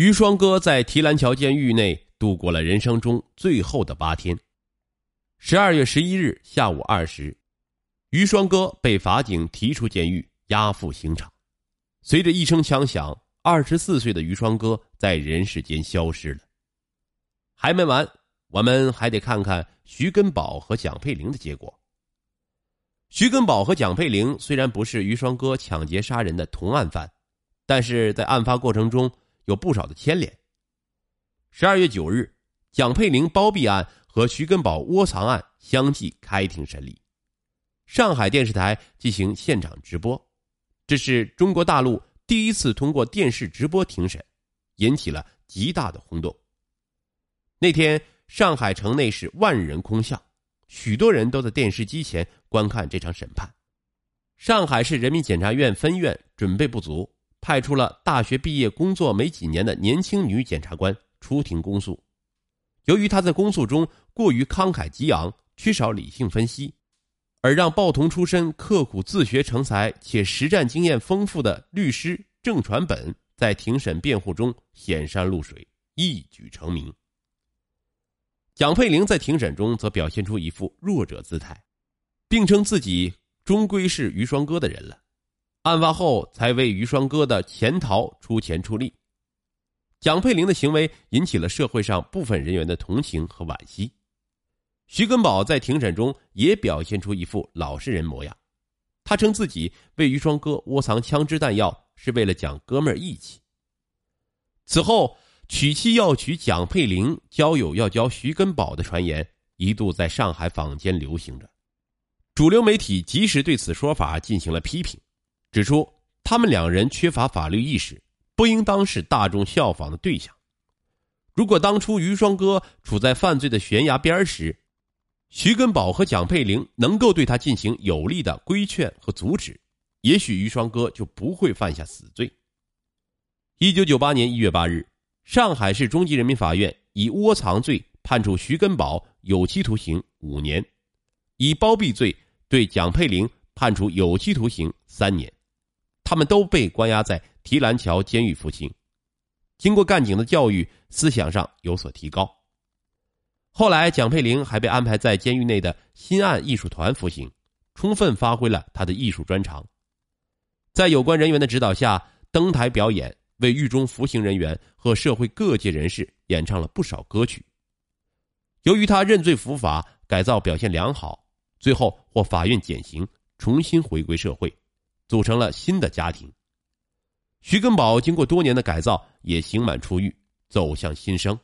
于双哥在提篮桥监狱内度过了人生中最后的八天。十二月十一日下午二时，于双哥被法警提出监狱，押赴刑场。随着一声枪响，二十四岁的于双哥在人世间消失了。还没完，我们还得看看徐根宝和蒋佩玲的结果。徐根宝和蒋佩玲虽然不是于双哥抢劫杀人的同案犯，但是在案发过程中有不少的牵连。十二月九日，蒋佩玲包庇案和徐根宝窝藏案相继开庭审理，上海电视台进行现场直播，这是中国大陆第一次通过电视直播庭审，引起了极大的轰动。那天，上海城内是万人空巷，许多人都在电视机前观看这场审判。上海市人民检察院分院准备不足，派出了大学毕业、工作没几年的年轻女检察官出庭公诉。由于她在公诉中过于慷慨激昂，缺少理性分析，而让报童出身、刻苦自学成才且实战经验丰富的律师郑传本在庭审辩护中显山露水，一举成名。蒋佩玲在庭审中则表现出一副弱者姿态，并称自己终归是于双哥的人了，案发后才为于双哥的潜逃出钱出力。蒋佩玲的行为引起了社会上部分人员的同情和惋惜。徐根宝在庭审中也表现出一副老实人模样，他称自己为于双哥窝藏枪支弹药是为了讲哥们义气。此后。娶妻要娶蒋佩玲，交友要交徐根宝的传言一度在上海坊间流行着，主流媒体及时对此说法进行了批评，指出他们两人缺乏法律意识，不应当是大众效仿的对象。如果当初于双哥处在犯罪的悬崖边时，徐根宝和蒋佩玲能够对他进行有力的规劝和阻止，也许于双哥就不会犯下死罪。一九九八年一月八日。上海市中级人民法院以窝藏罪判处徐根宝有期徒刑五年，以包庇罪对蒋佩玲判处有期徒刑三年，他们都被关押在提篮桥监狱服刑。经过干警的教育，思想上有所提高。后来，蒋佩玲还被安排在监狱内的新案艺术团服刑，充分发挥了他的艺术专长，在有关人员的指导下登台表演。为狱中服刑人员和社会各界人士演唱了不少歌曲。由于他认罪伏法，改造表现良好，最后获法院减刑，重新回归社会，组成了新的家庭。徐根宝经过多年的改造，也刑满出狱，走向新生。